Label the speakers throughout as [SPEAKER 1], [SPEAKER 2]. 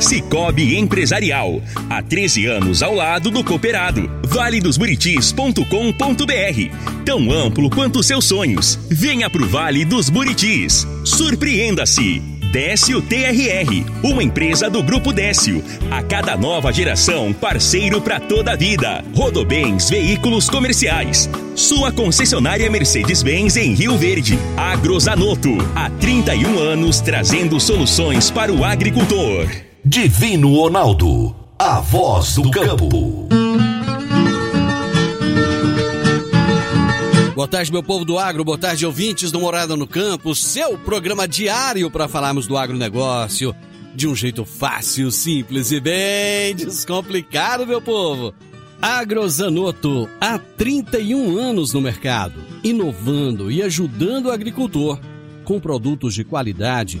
[SPEAKER 1] Cicobi Empresarial. Há 13 anos ao lado do cooperado. valedosburitis.com.br. Tão amplo quanto seus sonhos. Venha pro Vale dos Buritis. Surpreenda-se. Décio TRR, uma empresa do Grupo Décio. A cada nova geração, parceiro para toda a vida. Rodobens Veículos Comerciais. Sua concessionária Mercedes-Benz em Rio Verde. Agrozanoto, há 31 anos trazendo soluções para o agricultor.
[SPEAKER 2] Divino Ronaldo, a voz do campo.
[SPEAKER 3] Boa tarde, meu povo do agro, boa tarde, ouvintes do Morada no Campo, seu programa diário para falarmos do agronegócio de um jeito fácil, simples e bem descomplicado, meu povo. Agrozanoto, há 31 anos no mercado, inovando e ajudando o agricultor com produtos de qualidade,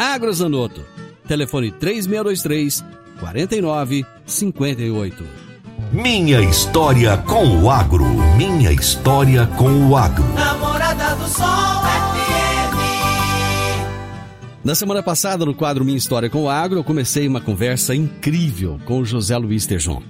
[SPEAKER 3] Agrozanoto, telefone 3623 4958.
[SPEAKER 2] Minha história com o agro. Minha história com o agro.
[SPEAKER 4] Namorada do Sol FM.
[SPEAKER 3] Na semana passada, no quadro Minha História com o Agro, eu comecei uma conversa incrível com o José Luiz Tejon.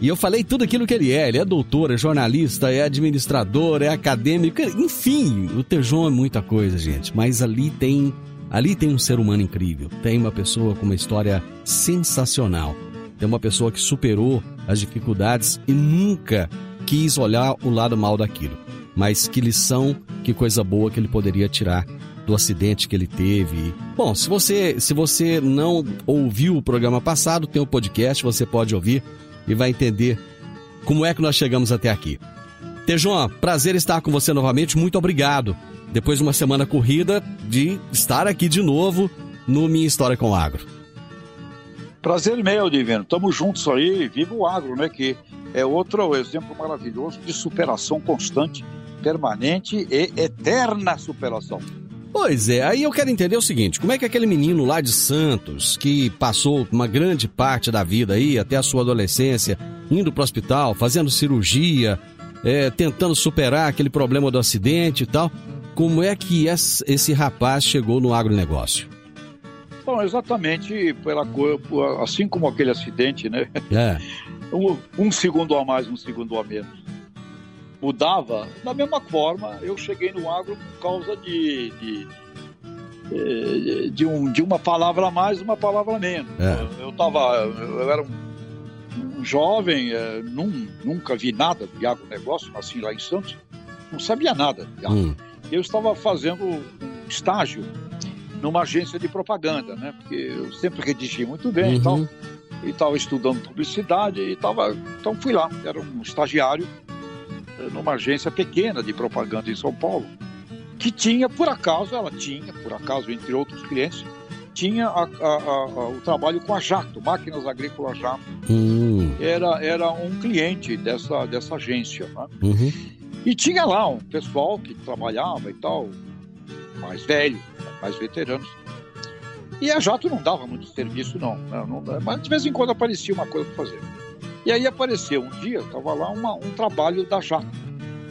[SPEAKER 3] E eu falei tudo aquilo que ele é. Ele é doutor, é jornalista, é administrador, é acadêmico, enfim, o Tejon é muita coisa, gente. Mas ali tem, ali tem um ser humano incrível. Tem uma pessoa com uma história sensacional. Tem uma pessoa que superou as dificuldades e nunca quis olhar o lado mal daquilo. Mas que lição, que coisa boa que ele poderia tirar do acidente que ele teve. Bom, se você, se você não ouviu o programa passado, tem o um podcast, você pode ouvir e vai entender como é que nós chegamos até aqui. Tejon, prazer estar com você novamente, muito obrigado. Depois de uma semana corrida, de estar aqui de novo no Minha História com o Agro.
[SPEAKER 5] Prazer meu, Divino. Tamo juntos aí, viva o agro, né? Que é outro exemplo maravilhoso de superação constante, permanente e eterna superação.
[SPEAKER 3] Pois é, aí eu quero entender o seguinte: como é que aquele menino lá de Santos, que passou uma grande parte da vida aí, até a sua adolescência, indo para o hospital, fazendo cirurgia, é, tentando superar aquele problema do acidente e tal, como é que esse rapaz chegou no agronegócio?
[SPEAKER 5] Bom, exatamente pela assim como aquele acidente, né?
[SPEAKER 3] É.
[SPEAKER 5] Um, um segundo a mais, um segundo a menos. Mudava, da mesma forma, eu cheguei no agro por causa de, de, de, de, um, de uma palavra a mais, uma palavra a menos.
[SPEAKER 3] É.
[SPEAKER 5] Eu, tava, eu era um, um jovem, é, num, nunca vi nada de agronegócio, assim lá em Santos, não sabia nada.
[SPEAKER 3] Hum.
[SPEAKER 5] Eu estava fazendo um estágio numa agência de propaganda, né? Porque eu sempre redigi muito bem
[SPEAKER 3] Uhum.
[SPEAKER 5] e tal. E estava estudando publicidade e tava, então fui lá. Era um estagiário eh, numa agência pequena de propaganda em São Paulo, que tinha, por acaso, ela tinha, por acaso, entre outros clientes, tinha a- a- a- o trabalho com a Jato, Máquinas Agrícolas Jato.
[SPEAKER 3] Hum,
[SPEAKER 5] Era, era um cliente dessa, dessa agência, né?
[SPEAKER 3] uhum.
[SPEAKER 5] E tinha lá um pessoal que trabalhava e tal, mais velho, mais veteranos. E a Jato não dava muito serviço, não. né? Não- mas de vez em quando aparecia uma coisa para fazer. E aí apareceu um dia, estava lá uma- um trabalho da Jato.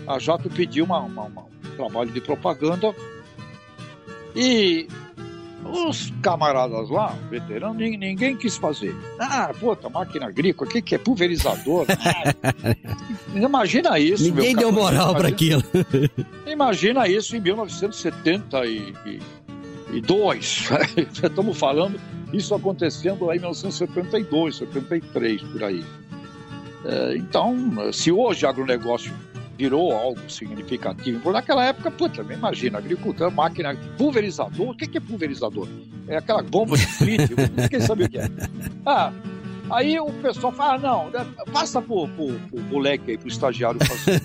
[SPEAKER 5] A Jato pediu uma, uma- uma- um trabalho de propaganda e os camaradas lá, veteranos, nin- ninguém quis fazer. Ah, puta, máquina agrícola, o que, que é pulverizador? Imagina isso.
[SPEAKER 3] Ninguém deu
[SPEAKER 5] camarada,
[SPEAKER 3] moral para aquilo.
[SPEAKER 5] Imagina isso em 1972. Estamos falando isso acontecendo lá em 1972, 73, por aí. É, Então, se hoje o agronegócio virou algo significativo. Por naquela época, puta, imagina, agricultura, máquina, pulverizador. O que é pulverizador? É aquela bomba de flint, quem sabe o que é. Ah, aí o pessoal fala, ah, não, passa pro, pro, pro moleque aí, pro estagiário fazer.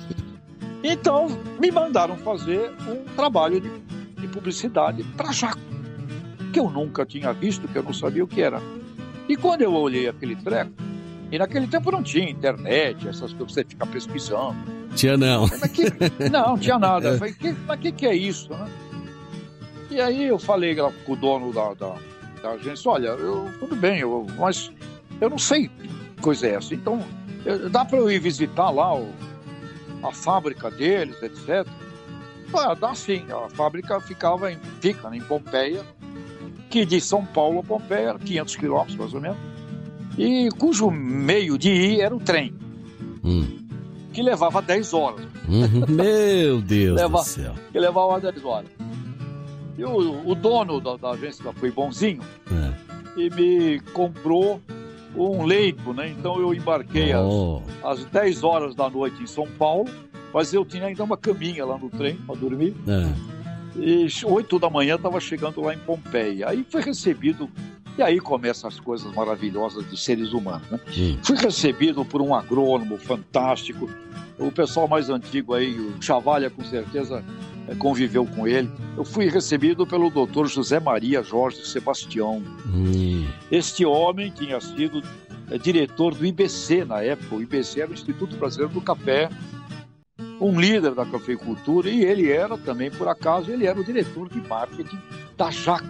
[SPEAKER 5] então, me mandaram fazer um trabalho de, de publicidade para Jaco, que eu nunca tinha visto, que eu não sabia o que era. E quando eu olhei aquele treco, e naquele tempo não tinha internet, essas coisas, você fica pesquisando.
[SPEAKER 3] Tinha não.
[SPEAKER 5] Que, não, tinha nada. Eu falei, que, mas o que, que é isso? Né? E aí eu falei com o dono da, da, da agência, olha, eu, tudo bem, eu, mas eu não sei que coisa é essa. Então, eu, dá para eu ir visitar lá o, a fábrica deles, etc. Ah, dá sim. A fábrica ficava em, fica né, em Pompeia, que de São Paulo a Pompeia, 500 quilômetros mais ou menos e cujo meio de ir era o trem, hum. que levava 10 horas.
[SPEAKER 3] Uhum. Meu Deus Leva, do céu.
[SPEAKER 5] Que levava 10 horas. E o, o dono da, da, agência foi bonzinho é. e me comprou um leito, né? Então eu embarquei oh. às, às 10 horas da noite em São Paulo, mas eu tinha ainda uma caminha lá no trem para dormir. É. E 8 da manhã estava chegando lá em Pompeia. Aí foi recebido e aí começam as coisas maravilhosas dos seres humanos. Né? Fui recebido por um agrônomo fantástico. O pessoal mais antigo aí, o Chavalha, com certeza eh, conviveu com ele. Eu fui recebido pelo doutor José Maria Jorge Sebastião. Hum. Este homem tinha sido é, diretor do IBC na época. O IBC era o Instituto Brasileiro do Café, um líder da cafeicultura, e ele era também, por acaso, ele era o diretor de marketing da Jaco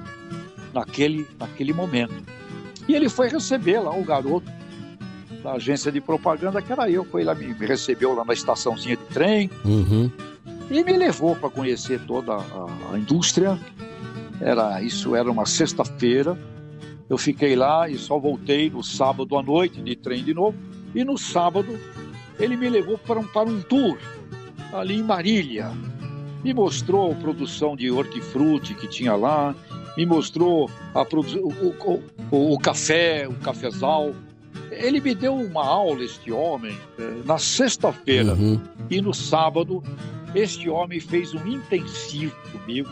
[SPEAKER 5] naquele, naquele momento. E ele foi receber lá o garoto da agência de propaganda, que era eu. Foi lá, me, recebeu lá na estaçãozinha de trem uhum. e me levou para conhecer toda a, a, indústria. Era Isso era uma sexta-feira. Eu fiquei lá e só voltei no sábado à noite de trem de novo. E no sábado ele me levou para um, para um tour ali em Marília. Me mostrou a produção de hortifruti que tinha lá, me mostrou a, o, o, o café, o cafezal. Ele me deu uma aula, este homem, eh, na sexta-feira uhum. e no sábado. Este homem fez um intensivo comigo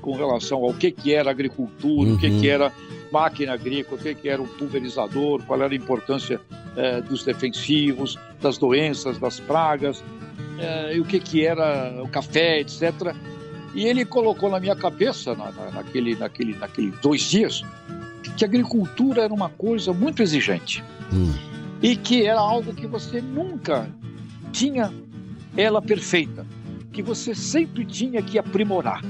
[SPEAKER 5] com relação ao que, que era agricultura, uhum. o que, que uhum. era máquina agrícola, o que, que era um pulverizador, qual era a importância eh, dos defensivos, das doenças, das pragas, eh, e o que, que era o café, etc. E ele colocou na minha cabeça, na, na, naquele, naquele, naquele dois dias, que a agricultura era uma coisa muito exigente. Hum. E que era algo que você nunca tinha ela perfeita. Que você sempre tinha que aprimorar.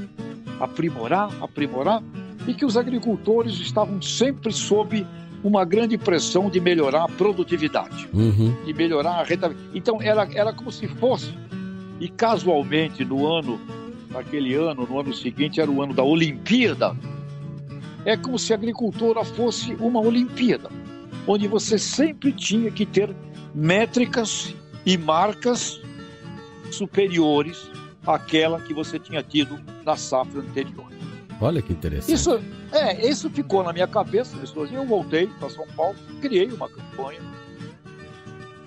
[SPEAKER 5] Aprimorar, aprimorar. E que os agricultores estavam sempre sob uma grande pressão de melhorar a produtividade, uhum. de melhorar a rentabilidade. Então era, era como se fosse, e casualmente no ano naquele ano, no ano seguinte, era o ano da Olimpíada. É como se a agricultura fosse uma Olimpíada, onde você sempre tinha que ter métricas e marcas superiores àquela que você tinha tido na safra anterior.
[SPEAKER 3] Olha que interessante.
[SPEAKER 5] Isso, é, isso ficou na minha cabeça. Eu voltei para São Paulo, criei uma campanha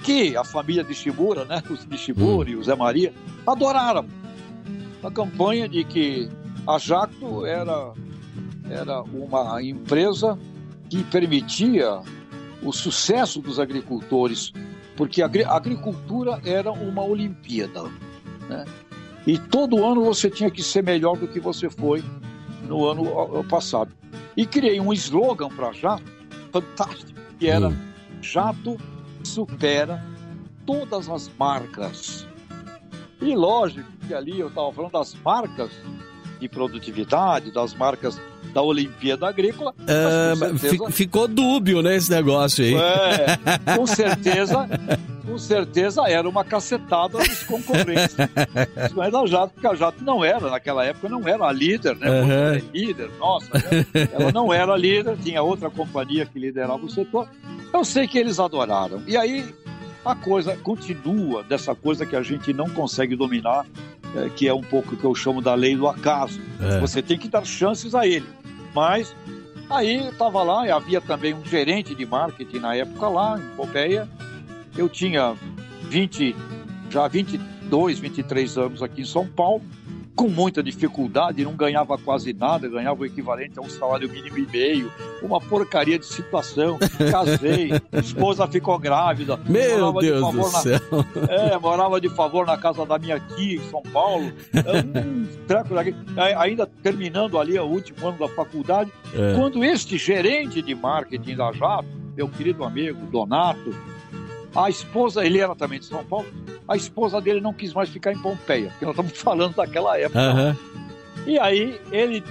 [SPEAKER 5] que a família de Shibura, né, os de hum. e o Zé Maria, adoraram a campanha de que a Jacto era, era uma empresa que permitia o sucesso dos agricultores, porque a agricultura era uma Olimpíada. Né? E todo ano você tinha que ser melhor do que você foi no ano passado. E criei um slogan para a Jato, fantástico, que era hum. Jato supera todas as marcas. E lógico que ali eu estava falando das marcas de produtividade, das marcas da Olimpíada Agrícola.
[SPEAKER 3] É, certeza... Ficou dúbio, né, esse negócio aí.
[SPEAKER 5] É, com certeza, com certeza era uma cacetada dos concorrentes. Mas da Jato, porque a Jato não era, naquela época, não era a líder, né? Uhum. líder, nossa, né? ela não era líder, tinha outra companhia que liderava o setor. Eu sei que eles adoraram. E aí a coisa continua dessa coisa que a gente não consegue dominar, é, que é um pouco que eu chamo da lei do acaso. É. Você tem que dar chances a ele. Mas aí estava lá, e havia também um gerente de marketing na época lá, em Pompeia. Eu tinha 20, já há 22, 23 anos aqui em São Paulo, com muita dificuldade, não ganhava quase nada, ganhava o equivalente a um salário mínimo e meio, uma porcaria de situação. Casei, esposa ficou grávida.
[SPEAKER 3] Meu Deus de do céu.
[SPEAKER 5] Na, é, morava de favor na casa da minha tia em São Paulo. Um treco daqui, ainda terminando ali o último ano da faculdade, é. quando este gerente de marketing da Jato, meu querido amigo Donato, a esposa, ele era também de São Paulo, a esposa dele não quis mais ficar em Pompeia, porque nós estamos falando daquela época. Uhum. E aí ele,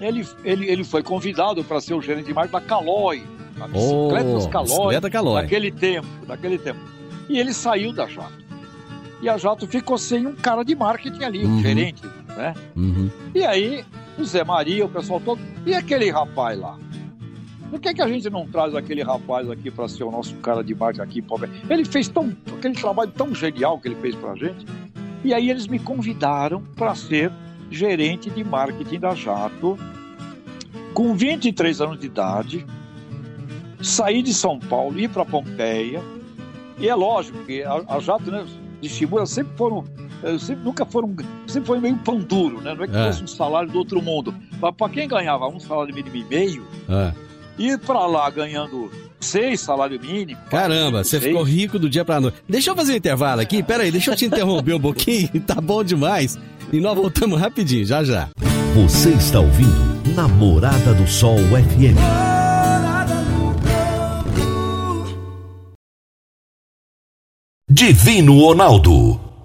[SPEAKER 5] ele, ele, ele foi convidado para ser o gerente de marketing da Caloi, a bicicletas oh, Caloi, bicicleta Caloi, daquele tempo, daquele tempo. E ele saiu da Jato. E a Jato ficou sem um cara de marketing ali, uhum. um gerente, né? Uhum. E aí o Zé Maria, o pessoal todo, e aquele rapaz lá? Por que, que a gente não traz aquele rapaz aqui para ser o nosso cara de marketing aqui, pobre? Ele fez tão, aquele trabalho tão genial que ele fez para a gente. E aí eles me convidaram para ser gerente de marketing da Jato. Com 23 anos de idade, saí de São Paulo, ir para Pompeia. E é lógico que a, a Jato, né, de Shimura sempre foram sempre, nunca foram, sempre foi meio pão duro, né? Não é que é. fosse um salário do outro mundo. Para quem ganhava um salário mínimo e meio, é ir para lá ganhando seis salário mínimo.
[SPEAKER 3] Caramba, você ficou rico do dia para noite. Deixa eu fazer um intervalo aqui, pera aí, deixa eu te interromper um pouquinho, tá bom demais. E nós voltamos rapidinho, já já.
[SPEAKER 2] Você está ouvindo Namorada do Sol FM. Divino Ronaldo,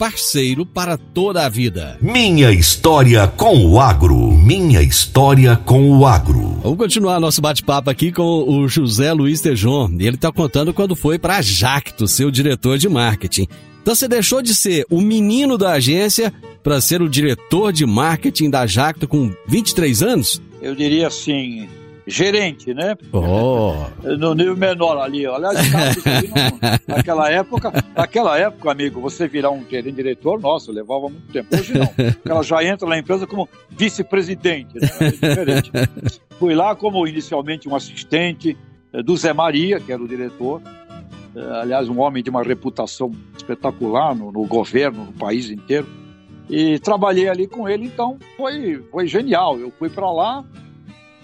[SPEAKER 3] parceiro para toda a vida.
[SPEAKER 2] Minha história com o agro. Minha história com o agro.
[SPEAKER 3] Vamos continuar nosso bate-papo aqui com o José Luiz Tejon. Ele está contando quando foi para a Jacto, seu diretor de marketing. Então você deixou de ser o menino da agência para ser o diretor de marketing da Jacto com 23 anos?
[SPEAKER 5] Eu diria assim, gerente, né?
[SPEAKER 3] Oh.
[SPEAKER 5] No nível menor ali. Aliás, naquela época, naquela época, amigo, você virar um gerente diretor, nossa, levava muito tempo. Hoje não. Ela já entra na empresa como vice-presidente, né? É diferente. Fui lá como inicialmente um assistente eh, do Zé Maria, que era o diretor. Eh, aliás, um homem de uma reputação espetacular no, no governo, no país inteiro. E trabalhei ali com ele, então foi, foi genial. Eu fui para lá,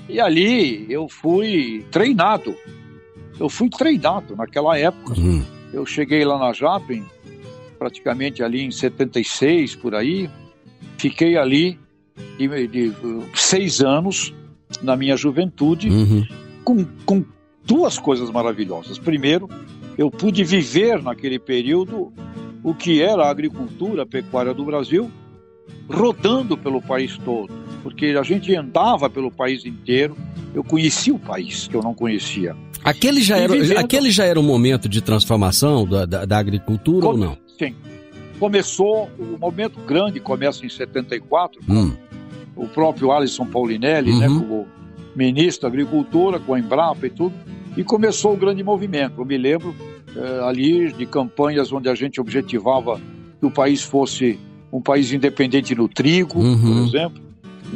[SPEAKER 5] e ali eu fui treinado. Eu fui treinado naquela época. Uhum. Eu cheguei lá na Japem, praticamente ali em 76, por aí. Fiquei ali de, de seis anos na minha juventude, uhum. com, com duas coisas maravilhosas. Primeiro, eu pude viver naquele período o que era a agricultura, a pecuária do Brasil, rodando pelo país todo porque a gente andava pelo país inteiro, eu conhecia o país que eu não conhecia.
[SPEAKER 3] Aquele já, era, vivendo... aquele já era um momento de transformação da, da, da agricultura Come... ou não?
[SPEAKER 5] Sim. Começou, o momento grande começa em 74, hum. o próprio Alisson Paulinelli, né, uhum. né, como ministro da Agricultura, com a Embrapa e tudo, e começou o grande movimento. Eu me lembro eh, ali de campanhas onde a gente objetivava que o país fosse um país independente no trigo, uhum. por exemplo,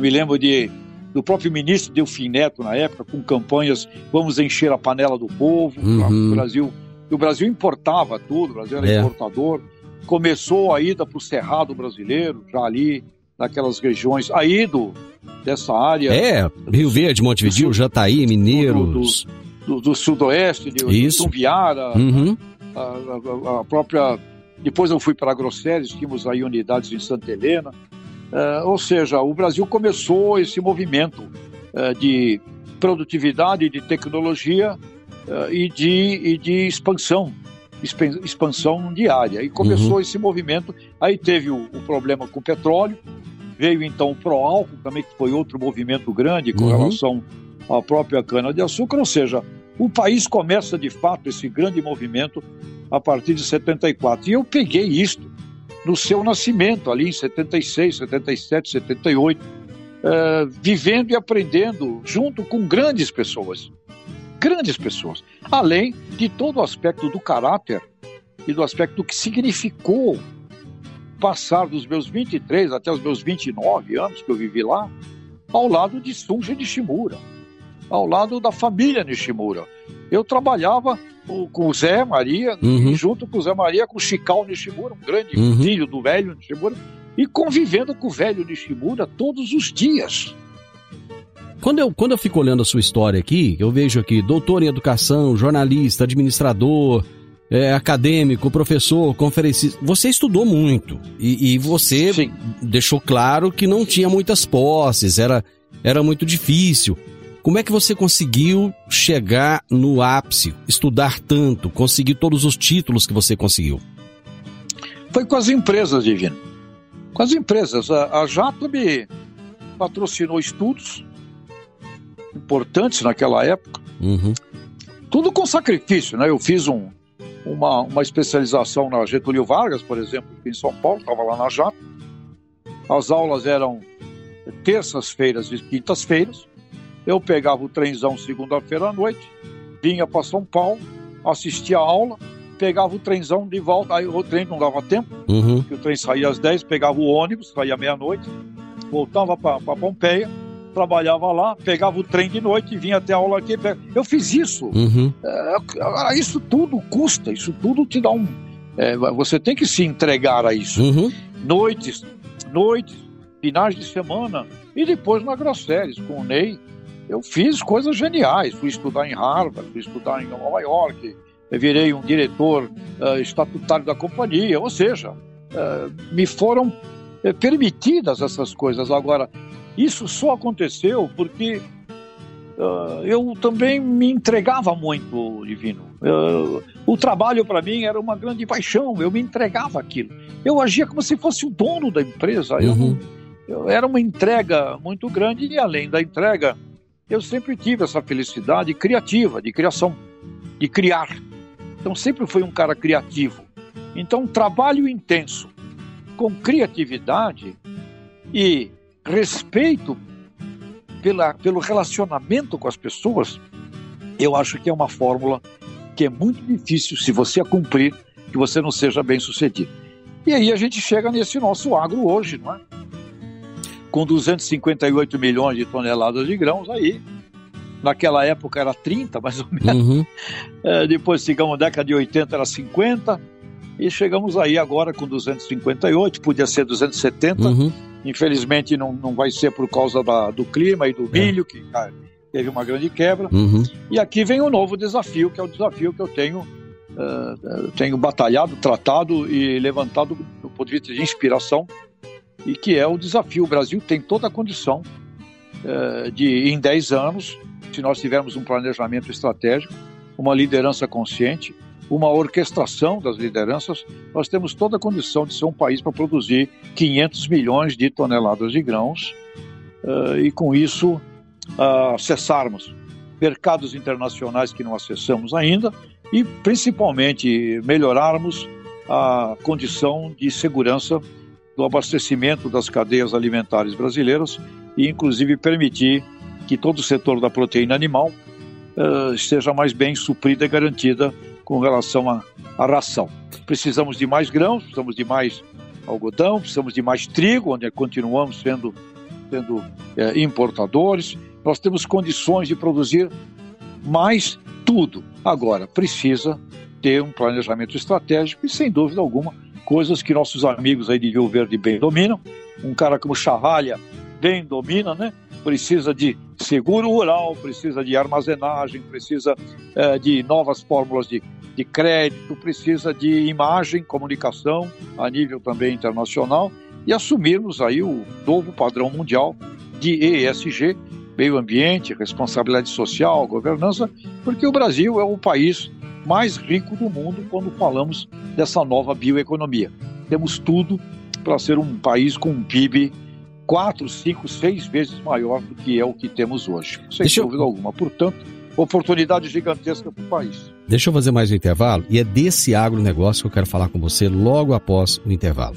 [SPEAKER 5] me lembro de, do próprio ministro Delfim Neto, na época, com campanhas Vamos encher a panela do povo. Uhum. O Brasil o Brasil importava tudo, o Brasil era é. importador. Começou a ida para o Cerrado brasileiro, já ali naquelas regiões, aí do, dessa área.
[SPEAKER 3] É, Rio Verde, Montevideo, Jataí, Mineiros.
[SPEAKER 5] Do, do, do, do sudoeste, de, Isso. de Viara, uhum. a, a, a, própria. Depois eu fui para Grosseres, tínhamos aí unidades em Santa Helena. Uh, ou seja, o Brasil começou esse movimento uh, de produtividade, de tecnologia uh, e, de, e de expansão, expansão diária. E começou uhum. esse movimento. Aí teve o, o, problema com o petróleo, veio então o pró-álcool também, que foi outro movimento grande com uhum. relação à própria cana-de-açúcar. Ou seja, o país começa de fato esse grande movimento a partir de 74. E eu peguei isto no seu nascimento, ali em 76, 77, 78. é, vivendo e aprendendo junto com grandes pessoas. Grandes pessoas. Além de todo o aspecto do caráter e do aspecto que significou passar dos meus 23 até os meus 29 anos que eu vivi lá, ao lado de Sunja Nishimura, ao lado da família Nishimura. Eu trabalhava com o Zé Maria, uhum. junto com o Zé Maria, com o Chical Nishimura, um grande uhum. filho do velho Nishimura, e convivendo com o velho Nishimura todos os dias.
[SPEAKER 3] Quando eu, quando eu fico olhando a sua história aqui, eu vejo aqui doutor em educação, jornalista, administrador, é, acadêmico, professor, conferencista. Você estudou muito e, e você Sim. deixou claro que não tinha muitas posses, era, era muito difícil. Como é que você conseguiu chegar no ápice, estudar tanto, conseguir todos os títulos que você conseguiu?
[SPEAKER 5] Foi com as empresas, Divino. Com as empresas. A, a Jato me patrocinou estudos importantes naquela época. Uhum. Tudo com sacrifício, né? Eu fiz um, uma, uma especialização na Getúlio Vargas, por exemplo, em São Paulo, estava lá na Jato. As aulas eram terças-feiras e quintas-feiras. Eu pegava o trenzão segunda-feira à noite, vinha para São Paulo, assistia a aula, pegava o trenzão de volta, aí o trem não dava tempo, uhum. o trem saía às 10, pegava o ônibus, saía meia-noite, voltava para Pompeia, trabalhava lá, pegava o trem de noite e vinha até a aula aqui. Eu fiz isso. Uhum. É, agora, isso tudo custa, isso tudo te dá um. É, você tem que se entregar a isso. Uhum. Noites, noites, finais de semana e depois na Grosseries com o Ney. Eu fiz coisas geniais. Fui estudar em Harvard, fui estudar em Nova York, virei um diretor uh, estatutário da companhia. Ou seja, uh, me foram uh, permitidas essas coisas. Agora, isso só aconteceu porque eu também me entregava muito, Divino. O trabalho para mim era uma grande paixão, eu me entregava aquilo. Eu agia como se fosse o dono da empresa. Uhum. Eu, eu, era uma entrega muito grande e, além da entrega, eu sempre tive essa felicidade criativa, de criação, de criar. Então, sempre fui um cara criativo. Então, trabalho intenso, com criatividade e respeito pela, pelo relacionamento com as pessoas, eu acho que é uma fórmula que é muito difícil, se você a cumprir, que você não seja bem sucedido. E aí a gente chega nesse nosso agro hoje, não é? Com 258 milhões de toneladas de grãos aí. Naquela época era 30, mais ou menos. Uhum. É, depois chegamos na década de 80, era 50. E chegamos aí agora com 258, podia ser 270. Uhum. Infelizmente não, não vai ser por causa da, do clima e do é. milho, que ah, teve uma grande quebra. Uhum. E aqui vem o um novo desafio, que é o desafio que eu tenho, uh, tenho batalhado, tratado e levantado do ponto de vista de inspiração, e que é o desafio. O Brasil tem toda a condição uh, de, em 10 anos, se nós tivermos um planejamento estratégico, uma liderança consciente, uma orquestração das lideranças, nós temos toda a condição de ser um país para produzir 500 milhões de toneladas de grãos uh, e, com isso, acessarmos mercados internacionais que não acessamos ainda e, principalmente, melhorarmos a condição de segurança do abastecimento das cadeias alimentares brasileiras e, inclusive, permitir que todo o setor da proteína animal uh, esteja mais bem suprida e garantida com relação à, ração. Precisamos de mais grãos, precisamos de mais algodão, precisamos de mais trigo, onde continuamos sendo, sendo é, importadores. Nós temos condições de produzir mais tudo. Agora, precisa ter um planejamento estratégico e, sem dúvida alguma, coisas que nossos amigos aí de Rio Verde bem dominam. Um cara como Chavalha bem domina, né? Precisa de seguro rural, precisa de armazenagem, precisa é, de novas fórmulas de de crédito, precisa de imagem, comunicação a nível também internacional e assumirmos aí o novo padrão mundial de ESG, meio ambiente, responsabilidade social, governança, porque o Brasil é o país mais rico do mundo quando falamos dessa nova bioeconomia. Temos tudo para ser um país com um PIB quatro, cinco, seis vezes maior do que é o que temos hoje, sem Deixa dúvida eu... alguma. Portanto, oportunidade gigantesca para o país.
[SPEAKER 3] Deixa eu fazer mais um intervalo e é desse agronegócio que eu quero falar com você logo após o intervalo.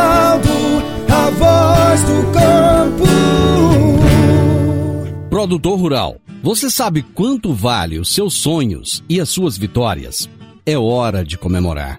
[SPEAKER 6] A voz do campo.
[SPEAKER 3] Produtor Rural, você sabe quanto vale os seus sonhos e as suas vitórias? É hora de comemorar.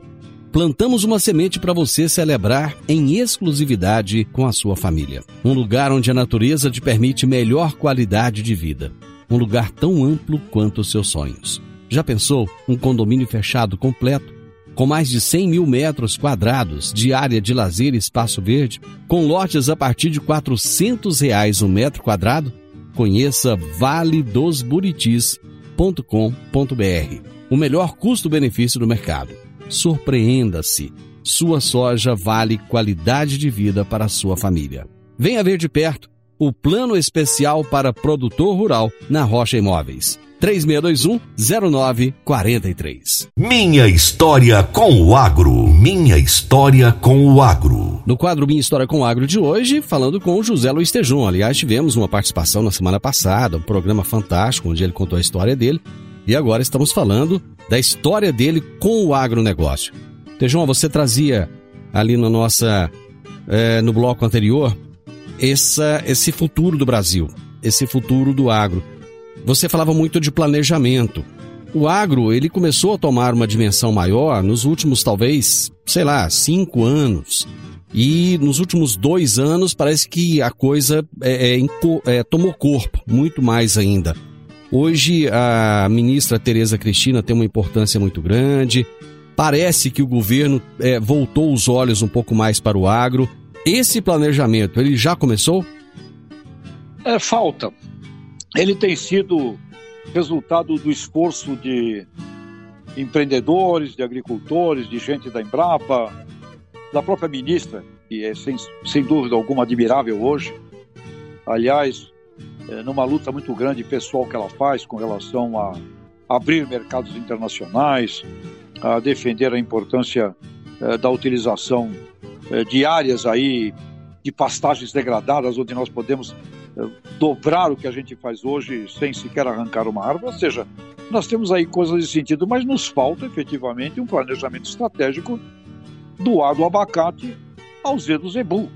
[SPEAKER 3] Plantamos uma semente para você celebrar em exclusividade com a sua família. Um lugar onde a natureza te permite melhor qualidade de vida. Um lugar tão amplo quanto os seus sonhos. Já pensou um condomínio fechado completo? Com mais de 100 mil metros quadrados de área de lazer e espaço verde, com lotes a partir de 400 reais um metro quadrado? Conheça valedosburitis.com.br. O melhor custo-benefício do mercado. Surpreenda-se. Sua soja vale qualidade de vida para a sua família. Venha ver de perto o plano especial para produtor rural na Rocha Imóveis. 3621-0943.
[SPEAKER 2] Minha história com o agro. Minha história com o agro.
[SPEAKER 3] No quadro Minha História com o Agro de hoje, falando com o José Luiz Tejon. Aliás, tivemos uma participação na semana passada, um programa fantástico, onde ele contou a história dele. E agora estamos falando da história dele com o agronegócio. Tejon, você trazia ali na nossa. É, no bloco anterior, essa, esse futuro do Brasil, esse futuro do agro. Você falava muito de planejamento. O agro, ele começou a tomar uma dimensão maior nos últimos, talvez, sei lá, cinco anos. E nos últimos dois anos parece que a coisa é, é, é, tomou corpo, muito mais ainda. Hoje a ministra Tereza Cristina tem uma importância muito grande. Parece que o governo é, voltou os olhos um pouco mais para o agro. Esse planejamento, ele já começou?
[SPEAKER 5] É, falta ele tem sido resultado do esforço de empreendedores, de agricultores, de gente da Embrapa, da própria ministra, que é sem, sem dúvida alguma admirável hoje. Aliás, é, numa luta muito grande pessoal que ela faz com relação a abrir mercados internacionais, a defender a importância é, da utilização de áreas aí de pastagens degradadas, onde nós podemos dobrar o que a gente faz hoje sem sequer arrancar uma árvore. Ou seja, nós temos aí coisas de sentido, mas nos falta efetivamente um planejamento estratégico do A do abacate ao Z do zebu.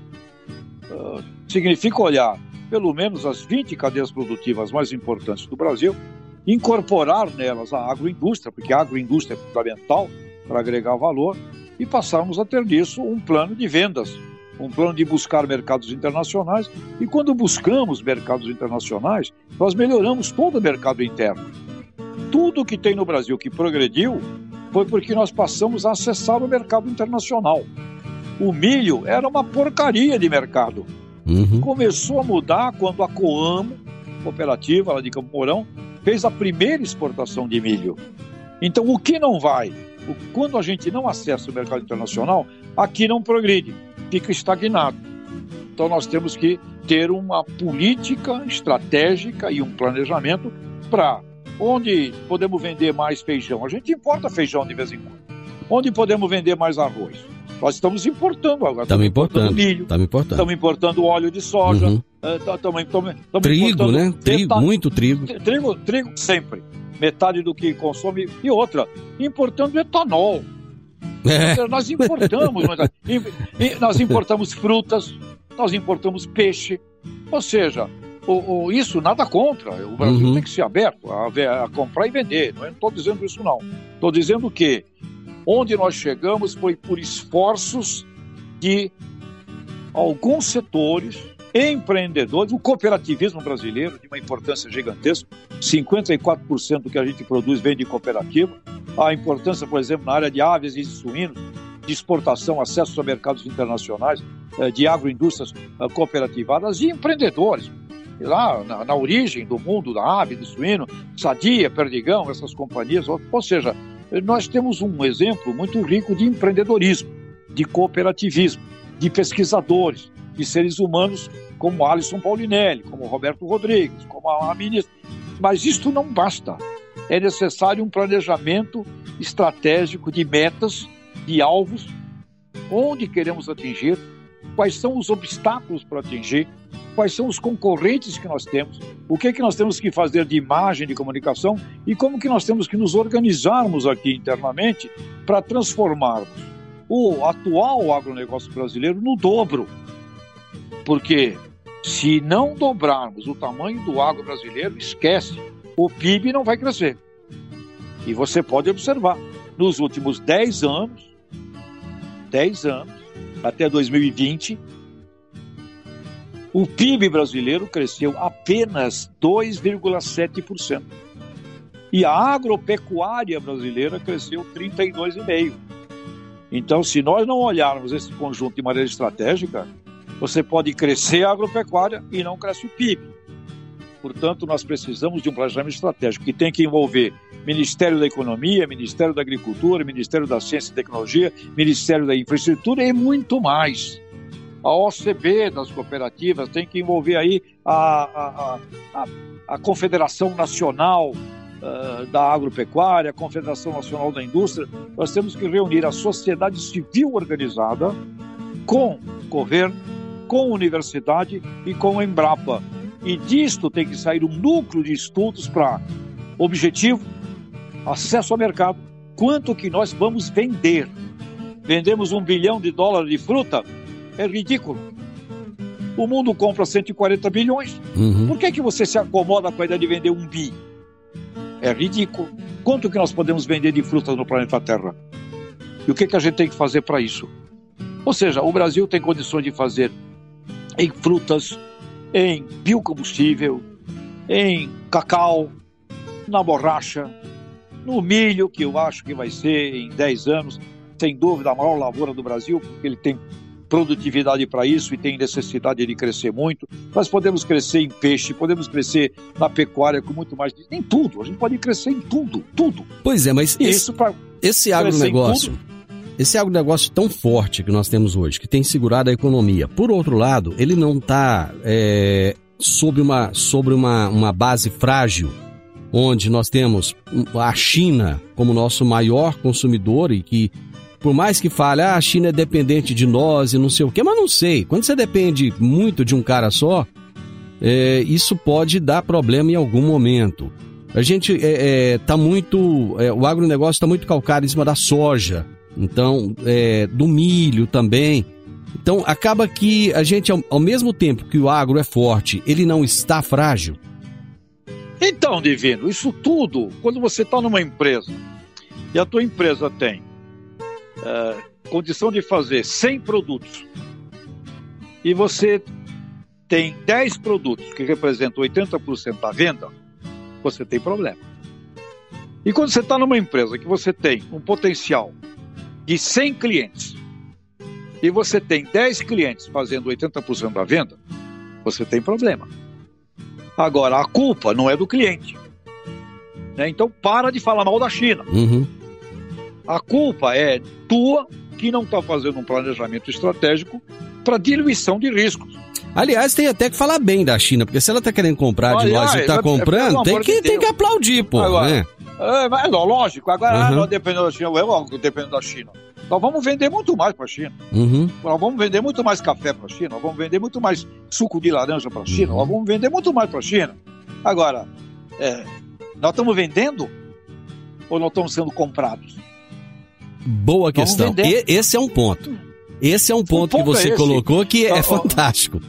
[SPEAKER 5] Uh, significa olhar pelo menos as 20 cadeias produtivas mais importantes do Brasil, incorporar nelas a agroindústria, porque a agroindústria é fundamental para agregar valor, e passarmos a ter nisso um plano de vendas um plano de buscar mercados internacionais. E quando buscamos mercados internacionais, nós melhoramos todo o mercado interno. Tudo que tem no Brasil que progrediu foi porque nós passamos a acessar o mercado internacional. O milho era uma porcaria de mercado. Uhum. Começou a mudar quando a Coamo, cooperativa lá de Campo Mourão, fez a primeira exportação de milho. Então, o que não vai? Quando a gente não acessa o mercado internacional, aqui não progride fica estagnado. Então nós temos que ter uma política estratégica e um planejamento para onde podemos vender mais feijão. A gente importa feijão de vez em quando. Onde podemos vender mais arroz? Nós estamos importando agora.
[SPEAKER 3] Estamos importando milho. Estamos importando.
[SPEAKER 5] Estamos importando óleo de soja. Uhum.
[SPEAKER 3] Estamos, estamos, estamos trigo, né? Trigo, metade, muito trigo.
[SPEAKER 5] Trigo, trigo sempre. Metade do que consome. E outra, importando etanol. É. Nós importamos, nós importamos frutas, nós importamos peixe. Ou seja, o, o, isso nada contra. O Brasil uhum. tem que ser aberto a, a comprar e vender. Não estou dizendo isso, não. Estou dizendo que onde nós chegamos foi por esforços de alguns setores empreendedores, o cooperativismo brasileiro, de uma importância gigantesca, 54% do que a gente produz vem de cooperativa, a importância, por exemplo, na área de aves e de suínos, de exportação, acesso a mercados internacionais, eh, de agroindústrias eh, cooperativadas e empreendedores. Lá na, na, origem do mundo da ave, do suíno, Sadia, Perdigão, essas companhias, ou, ou seja, nós temos um exemplo muito rico de empreendedorismo. de cooperativismo, de pesquisadores, de seres humanos como Alisson Paulinelli, como Roberto Rodrigues, como a ministra. Mas isto não basta. É necessário um planejamento estratégico de metas, de alvos, onde queremos atingir, quais são os obstáculos para atingir, quais são os concorrentes que nós temos, o que é que nós temos que fazer de imagem, de comunicação e como que nós temos que nos organizarmos aqui internamente para transformarmos o atual agronegócio brasileiro no dobro. Porque se não dobrarmos o tamanho do agro brasileiro, esquece, o PIB não vai crescer. E você pode observar, nos últimos 10 anos, 10 anos, até 2020, o PIB brasileiro cresceu apenas 2,7%. E a agropecuária brasileira cresceu 32,5%. Então, se nós não olharmos esse conjunto de maneira estratégica, você pode crescer a agropecuária e não cresce o PIB. Portanto, nós precisamos de um planejamento estratégico que tem que envolver Ministério da Economia, Ministério da Agricultura, Ministério da Ciência e Tecnologia, Ministério da Infraestrutura e muito mais. A OCB das cooperativas tem que envolver aí a, a, a, a Confederação Nacional uh, da Agropecuária, a Confederação Nacional da Indústria. Nós temos que reunir a sociedade civil organizada com governo, com universidade e com a Embrapa. E disto tem que sair um núcleo de estudos para objetivo, acesso ao mercado, quanto que nós vamos vender. Vendemos um bilhão de dólares de fruta, é ridículo. O mundo compra 140 bilhões. Uhum. Por que, que você se acomoda com a ideia de vender um bi? É ridículo. Quanto que nós podemos vender de frutas no planeta Terra? E o que, que a gente tem que fazer para isso? Ou seja, o Brasil tem condições de fazer em frutas, em biocombustível, em cacau, na borracha, no milho, que eu acho que vai ser em 10 anos, sem dúvida, a maior lavoura do Brasil, porque ele tem produtividade para isso e tem necessidade de crescer muito. Nós podemos crescer em peixe, podemos crescer na pecuária com muito mais. Em tudo, a gente pode crescer em tudo, tudo.
[SPEAKER 3] Pois é, mas isso para esse agronegócio esse agronegócio tão forte que nós temos hoje, que tem segurado a economia, por outro lado, ele não está é, sobre, uma, sobre uma, uma base frágil, onde nós temos a China como nosso maior consumidor e que, por mais que fale, ah, a China é dependente de nós e não sei o quê, mas não sei. Quando você depende muito de um cara só, é, isso pode dar problema em algum momento. A gente está é, é, tá muito. É, o agronegócio está muito calcado em cima da soja então é, do milho também. Então acaba que a gente, ao, ao mesmo tempo que o agro é forte, ele não está frágil.
[SPEAKER 5] Então, Divino, isso tudo, quando você está numa empresa e a tua empresa tem é, condição de fazer 100 produtos e você tem 10 produtos que representam 80% da venda, você tem problema. E quando você está numa empresa que você tem um potencial de 100 clientes e você tem 10 clientes fazendo 80% da venda, você tem problema. Agora, a culpa não é do cliente. Né? Então, para de falar mal da China.
[SPEAKER 3] Uhum.
[SPEAKER 5] A culpa é tua que não está fazendo um planejamento estratégico para diluição de riscos.
[SPEAKER 3] Aliás, tem até que falar bem da China, porque se ela está querendo comprar de Aliás, nós e está é, comprando, é, tem, que, de tem que aplaudir, pô. Agora, né?
[SPEAKER 5] É, mas, lógico, agora uhum. não depende da China, eu dependo da China. Nós vamos vender muito mais para a China.
[SPEAKER 3] Uhum.
[SPEAKER 5] Nós vamos vender muito mais café para a China. Nós vamos vender muito mais suco de laranja para a China. Uhum. Nós vamos vender muito mais para a China. Agora, é, nós estamos vendendo ou nós estamos sendo comprados?
[SPEAKER 3] Boa questão. E, esse é um ponto. Esse é um ponto, que você é colocou que é fantástico.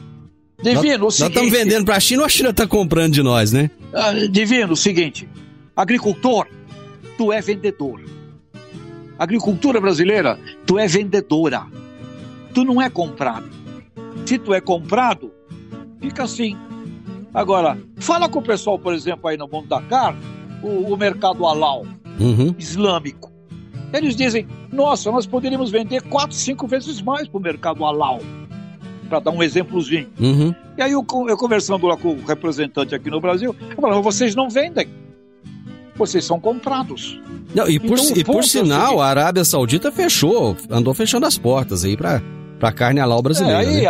[SPEAKER 5] Divino,
[SPEAKER 3] nós, nós estamos vendendo para a China ou a China está comprando de nós, né?
[SPEAKER 5] Ah, divino, o seguinte: agricultor, tu é vendedor. Agricultura brasileira, tu é vendedora. Tu não é comprado. Se tu é comprado, fica assim. Agora, fala com o pessoal, por exemplo, aí no mundo da carne, o, o mercado halal,
[SPEAKER 3] uhum.
[SPEAKER 5] islâmico. Eles dizem, nossa, nós poderíamos vender quatro, cinco vezes mais para o mercado halal. Para dar um exemplozinho.
[SPEAKER 3] Uhum.
[SPEAKER 5] E aí, eu, eu, conversando lá com o representante aqui no Brasil, eu falava, vocês não vendem. vocês são comprados.
[SPEAKER 3] Não, e por,
[SPEAKER 5] Então,
[SPEAKER 3] e por
[SPEAKER 5] é
[SPEAKER 3] sinal, a Arábia Saudita fechou, andou fechando as portas aí pra, pra carne halal
[SPEAKER 5] É,
[SPEAKER 3] brasileira.
[SPEAKER 5] aí,
[SPEAKER 3] né?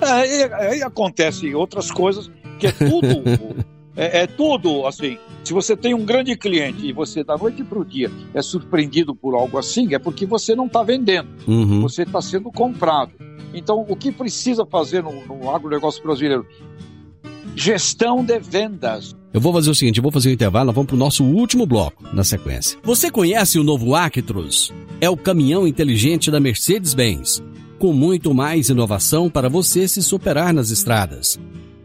[SPEAKER 5] é, é, aí, aí acontecem outras coisas que é tudo, é, é tudo assim. Se você tem um grande cliente e você da noite para o dia é surpreendido por algo assim, é porque você não está vendendo,
[SPEAKER 3] Uhum.
[SPEAKER 5] você está sendo comprado. Então, o que precisa fazer no, no agronegócio brasileiro? Gestão de vendas.
[SPEAKER 3] Eu vou fazer o seguinte, eu vou fazer o intervalo, nós vamos pro nosso último bloco na sequência. Você conhece o novo Actros? É o caminhão inteligente da Mercedes-Benz, com muito mais inovação para você se superar nas estradas.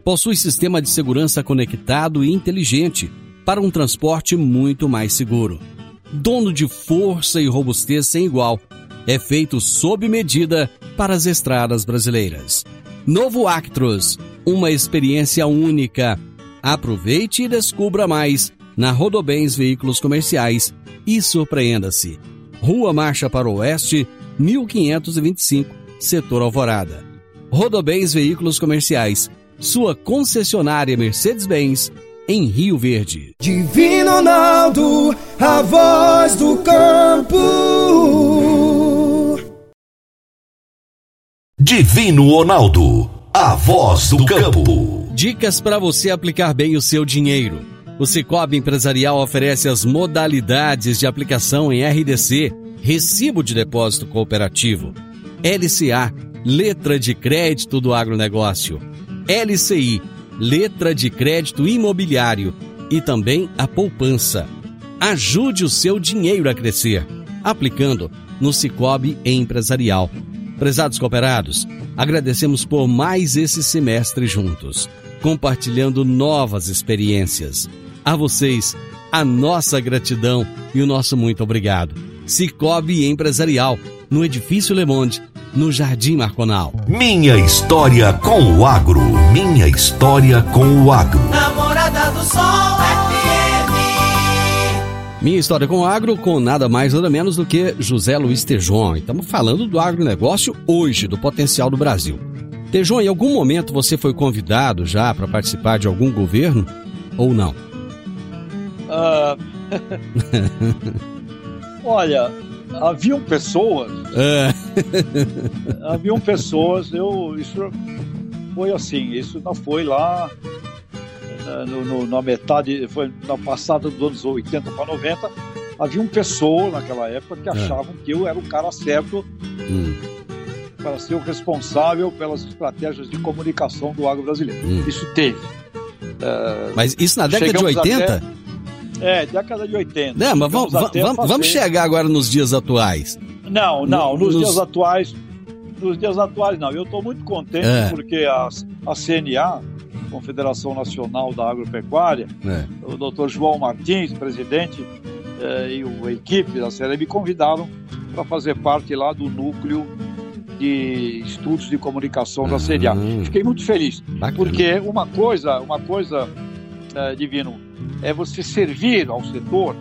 [SPEAKER 3] Possui sistema de segurança conectado e inteligente para um transporte muito mais seguro. Dono de força e robustez sem igual, é feito sob medida para as estradas brasileiras. Novo Actros, uma experiência única. Aproveite e descubra mais na Rodobens Veículos Comerciais e surpreenda-se. Rua Marcha para o Oeste, 1525, Setor Alvorada. Rodobens Veículos Comerciais, sua concessionária Mercedes-Benz em Rio Verde.
[SPEAKER 6] Divino Ronaldo, a voz do campo.
[SPEAKER 2] Divino Ronaldo, a voz do campo.
[SPEAKER 3] Dicas para você aplicar bem o seu dinheiro. O Cicobi Empresarial oferece as modalidades de aplicação em RDC, Recibo de Depósito Cooperativo, LCA, Letra de Crédito do Agronegócio, LCI, Letra de Crédito Imobiliário e também a poupança. Ajude o seu dinheiro a crescer, aplicando no Cicobi Empresarial. Prezados cooperados, agradecemos por mais esse semestre juntos, compartilhando novas experiências. A vocês, a nossa gratidão e o nosso muito obrigado. Cicobi Empresarial, no Edifício Le Monde, no Jardim Marconal.
[SPEAKER 2] Minha história com o agro. Minha história com o agro.
[SPEAKER 4] Namorada do Sol FM.
[SPEAKER 3] Minha história com o agro, com nada mais nada menos do que José Luiz Tejon. Estamos falando do agronegócio hoje, do potencial do Brasil. Tejon, em algum momento você foi convidado já para participar de algum governo ou não?
[SPEAKER 5] Ah, olha, haviam pessoas,
[SPEAKER 3] É.
[SPEAKER 5] haviam pessoas, eu isso foi assim, isso não foi lá eh, no, no- na metade, foi na passada dos anos 80 para 90, havia um pessoa naquela época que achavam que eu era o cara certo
[SPEAKER 3] Hum,
[SPEAKER 5] para ser o responsável pelas estratégias de comunicação do agro brasileiro.
[SPEAKER 3] hum.
[SPEAKER 5] Isso teve.
[SPEAKER 3] Mas isso na década de 80?
[SPEAKER 5] até- É, década de 80.
[SPEAKER 3] Não, mas vamos, vamos, vamos chegar agora nos dias atuais.
[SPEAKER 5] Não, não, nos,
[SPEAKER 3] Nos-
[SPEAKER 5] dias atuais, nos dias atuais não. Eu estou muito contente
[SPEAKER 3] É.
[SPEAKER 5] porque a, a CNA, Confederação Nacional da Agropecuária,
[SPEAKER 3] É.
[SPEAKER 5] o Dr. João Martins, presidente, eh, e o- a equipe da CNA me convidaram para fazer parte lá do núcleo de estudos de comunicação da CNA.
[SPEAKER 3] Ah.
[SPEAKER 5] Fiquei muito feliz,
[SPEAKER 3] Bacana.
[SPEAKER 5] porque uma coisa, uma coisa, eh, Divino, é você servir ao setor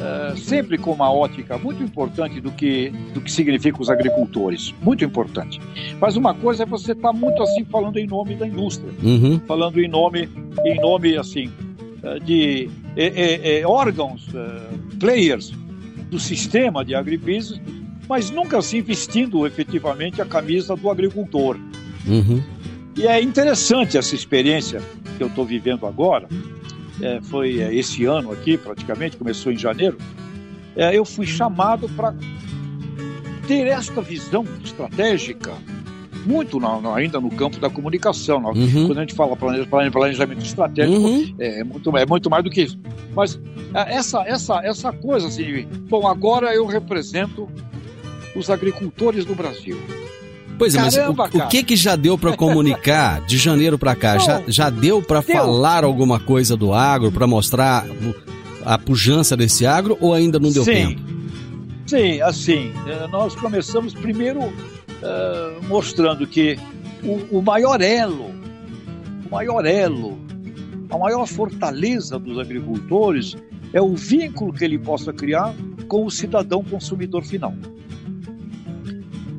[SPEAKER 5] eh, sempre com uma ótica muito importante do que, do que significa os agricultores. Muito importante. Mas uma coisa é você estar muito assim falando em nome da indústria
[SPEAKER 3] Uhum.
[SPEAKER 5] falando em nome, em nome assim, eh, de eh, eh, órgãos, players do sistema de agribusiness, mas nunca assim vestindo efetivamente a camisa do agricultor.
[SPEAKER 3] Uhum.
[SPEAKER 5] E é interessante essa experiência que eu estou vivendo agora. Eh, foi eh, esse ano aqui, praticamente, começou em janeiro. Eh, eu fui chamado para ter esta visão estratégica, muito na- na- ainda no campo da comunicação. na-
[SPEAKER 3] Uhum.
[SPEAKER 5] Quando a gente fala plane- plane- planejamento estratégico,
[SPEAKER 3] Uhum.
[SPEAKER 5] é, muito, é muito mais do que isso. Mas ah, essa, essa, essa coisa assim, bom, agora eu represento os agricultores do Brasil.
[SPEAKER 3] Pois é, mas
[SPEAKER 5] Caramba,
[SPEAKER 3] o, o que que já deu para comunicar de janeiro para cá? Já, já deu para falar alguma coisa do agro, para mostrar a pujança desse agro ou ainda não deu
[SPEAKER 5] Sim.
[SPEAKER 3] tempo?
[SPEAKER 5] Sim, assim, eh, nós começamos primeiro eh, mostrando que o, o maior elo, o maior elo, a maior fortaleza dos agricultores é o vínculo que ele possa criar com o cidadão consumidor final.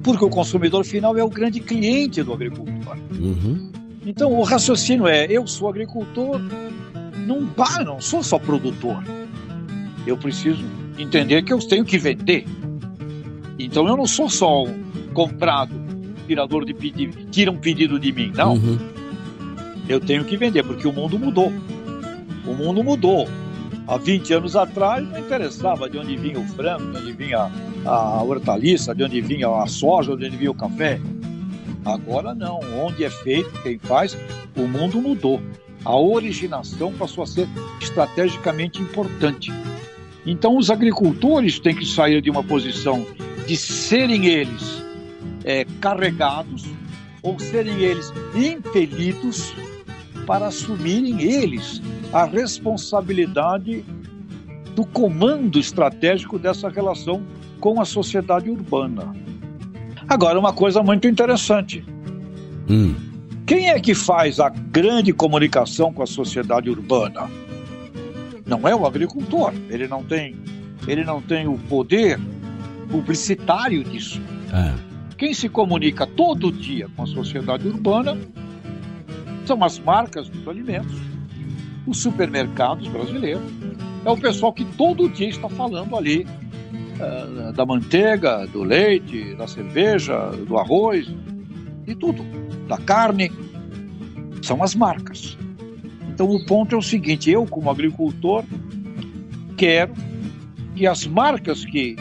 [SPEAKER 5] Porque o consumidor final é o grande cliente do agricultor.
[SPEAKER 3] Uhum.
[SPEAKER 5] Então, o raciocínio é: eu sou agricultor, não, não sou só produtor. Eu preciso entender que eu tenho que vender. Então eu não sou só um comprado, tirador de pedido, tira um pedido de mim. Não. Uhum. Eu tenho que vender, porque o mundo mudou. O mundo mudou. Há 20 anos atrás não interessava de onde vinha o frango, de onde vinha a hortaliça, de onde vinha a soja, de onde vinha o café. Agora não, onde é feito, quem faz, o mundo mudou. A originação passou a ser estrategicamente importante. Então os agricultores têm que sair de uma posição de serem eles é, carregados ou serem eles impelidos para assumirem eles a responsabilidade do comando estratégico dessa relação com a sociedade urbana. Agora, uma coisa muito interessante. Hum. Quem é que faz a grande comunicação com a sociedade urbana? Não é o agricultor. Ele não tem, ele não tem o poder publicitário disso. É. Quem se comunica todo dia com a sociedade urbana são as marcas dos alimentos, os supermercados brasileiros. É o pessoal que todo dia está falando ali uh, da manteiga, do leite, da cerveja, do arroz, de tudo, da carne. São as marcas. Então o ponto é o seguinte: eu, como agricultor, quero que as marcas que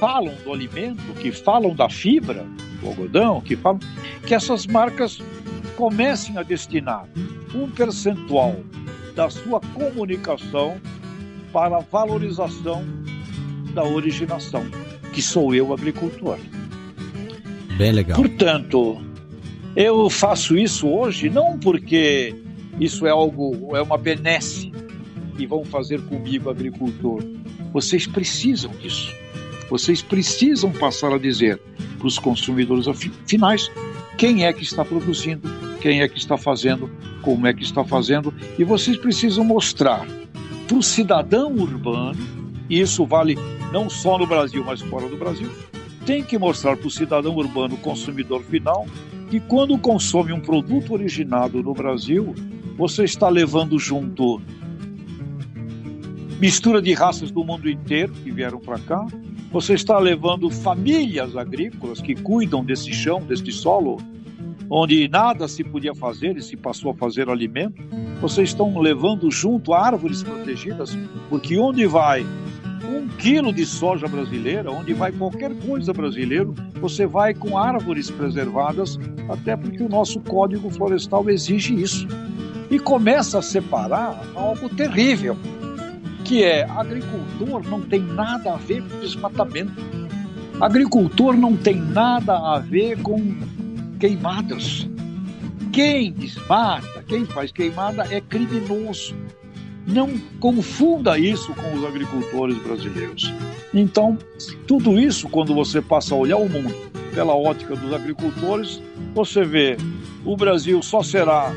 [SPEAKER 5] falam do alimento, que falam da fibra, do algodão, que falam, que essas marcas comecem a destinar um percentual da sua comunicação para a valorização da originação, que sou eu, agricultor.
[SPEAKER 3] Bem legal.
[SPEAKER 5] Portanto, eu faço isso hoje não porque isso é algo, é uma benesse que vão fazer comigo, agricultor. Vocês precisam disso. Vocês precisam passar a dizer para os consumidores finais quem é que está produzindo, quem é que está fazendo, como é que está fazendo, e vocês precisam mostrar para o cidadão urbano, e isso vale não só no Brasil, mas fora do Brasil, tem que mostrar para o cidadão urbano, consumidor final, que quando consome um produto originado no Brasil, você está levando junto mistura de raças do mundo inteiro que vieram para cá, você está levando famílias agrícolas que cuidam desse chão, desse solo, onde nada se podia fazer e se passou a fazer alimento. Vocês estão levando junto árvores protegidas, porque onde vai um quilo de soja brasileira, onde vai qualquer coisa brasileiro, você vai com árvores preservadas, até porque o nosso Código Florestal exige isso. E começa a separar algo terrível que é agricultor não tem nada a ver com desmatamento. Agricultor não tem nada a ver com queimadas. Quem desmata, quem faz queimada é criminoso. Não confunda isso com os agricultores brasileiros. Então, tudo isso, quando você passa a olhar o mundo pela ótica dos agricultores, você vê o Brasil só será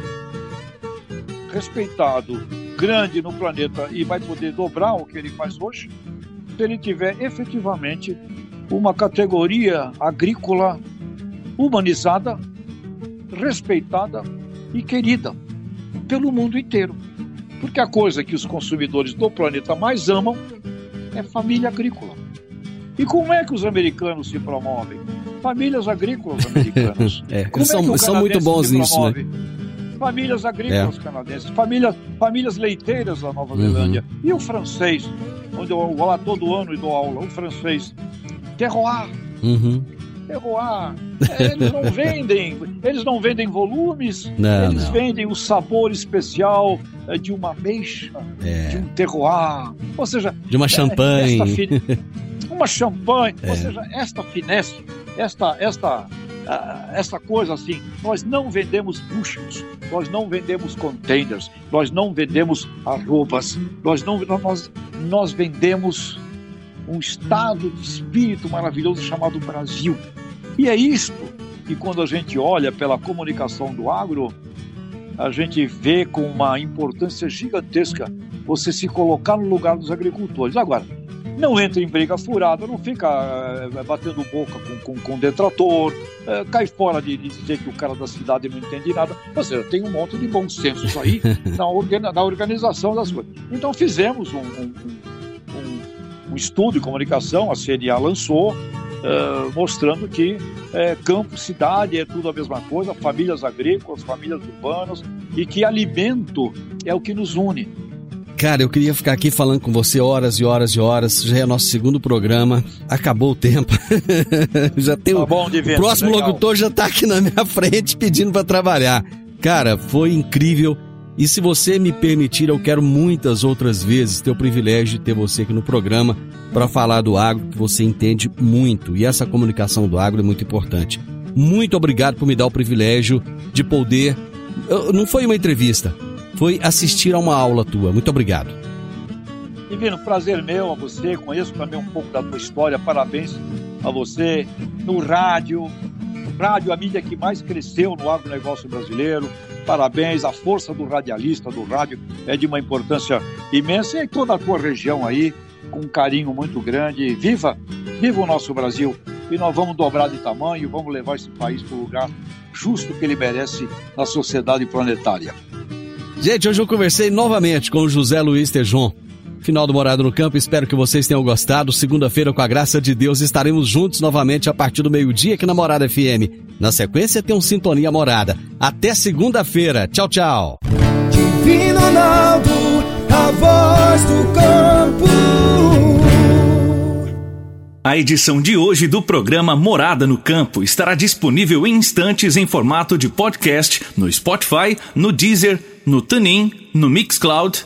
[SPEAKER 5] respeitado grande no planeta e vai poder dobrar o que ele faz hoje, se ele tiver efetivamente uma categoria agrícola humanizada, respeitada e querida pelo mundo inteiro. Porque a coisa que os consumidores do planeta mais amam é família agrícola. E como é que os americanos se promovem? Famílias agrícolas americanas.
[SPEAKER 3] é, eles são, é são muito bons nisso, né?
[SPEAKER 5] famílias agrícolas é. canadenses, famílias, famílias leiteiras da Nova Zelândia. Uhum. E o francês, onde eu vou lá todo ano e dou aula, o francês, terroir. Uhum. Terroir. É, eles não vendem, eles não vendem volumes, não, eles não. vendem o sabor especial é, de uma ameixa, é. de um terroir, ou seja,
[SPEAKER 3] de uma champanhe.
[SPEAKER 5] uma champanhe, ou é. seja, esta finesse, esta, esta essa coisa assim, nós não vendemos bushels, nós não vendemos containers, nós não vendemos arrobas, nós não nós, nós vendemos um estado de espírito maravilhoso chamado Brasil. E é isto que quando a gente olha pela comunicação do agro, a gente vê com uma importância gigantesca você se colocar no lugar dos agricultores. Agora, não entra em briga furada, não fica é, batendo boca com, com, com detrator, é, cai fora de, de, dizer que o cara da cidade não entende nada. Ou seja, tem um monte de bom senso aí na, na organização das coisas. Então fizemos um, um, um, um estudo de comunicação, a CNA lançou, uh, mostrando que é, campo, cidade é tudo a mesma coisa, famílias agrícolas, famílias urbanas, e que alimento é o que nos une.
[SPEAKER 3] Cara, eu queria ficar aqui falando com você horas e horas e horas. Já é nosso segundo programa. Acabou o tempo. já tem tá
[SPEAKER 5] bom,
[SPEAKER 3] o próximo legal. locutor já tá aqui na minha frente pedindo para trabalhar. Cara, foi incrível. E se você me permitir, eu quero muitas outras vezes ter o privilégio de ter você aqui no programa para falar do agro, que você entende muito. E essa comunicação do agro é muito importante. Muito obrigado por me dar o privilégio de poder. Não foi uma entrevista, foi assistir a uma aula tua. Muito obrigado.
[SPEAKER 5] Divino, prazer meu a você. Conheço também um pouco da tua história. Parabéns a você. No rádio, rádio, a mídia que mais cresceu no agronegócio brasileiro. Parabéns, a força do radialista, do rádio, é de uma importância imensa. E toda a tua região aí, com um carinho muito grande. Viva, viva o nosso Brasil. E nós vamos dobrar de tamanho, vamos levar esse país para o lugar justo que ele merece na sociedade planetária.
[SPEAKER 3] Gente, hoje eu conversei novamente com o José Luiz Tejon. Final do Morado no Campo, espero que vocês tenham gostado. Segunda-feira, com a graça de Deus, estaremos juntos novamente a partir do meio-dia aqui na Morada FM. Na sequência, tem um Sintonia Morada. Até segunda-feira. Tchau, tchau. Divino Ronaldo, a voz do campo.
[SPEAKER 1] A edição de hoje do programa Morada no Campo estará disponível em instantes em formato de podcast no Spotify, no Deezer, no TuneIn, no Mixcloud,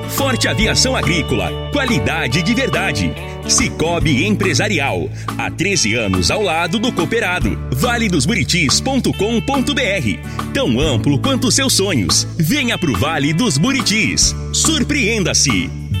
[SPEAKER 1] Forte Aviação Agrícola. Qualidade de verdade. Cicobi Empresarial. Há 13 anos ao lado do cooperado. valedosburitis.com.br. Tão amplo quanto seus sonhos. Venha pro Vale dos Buritis. Surpreenda-se.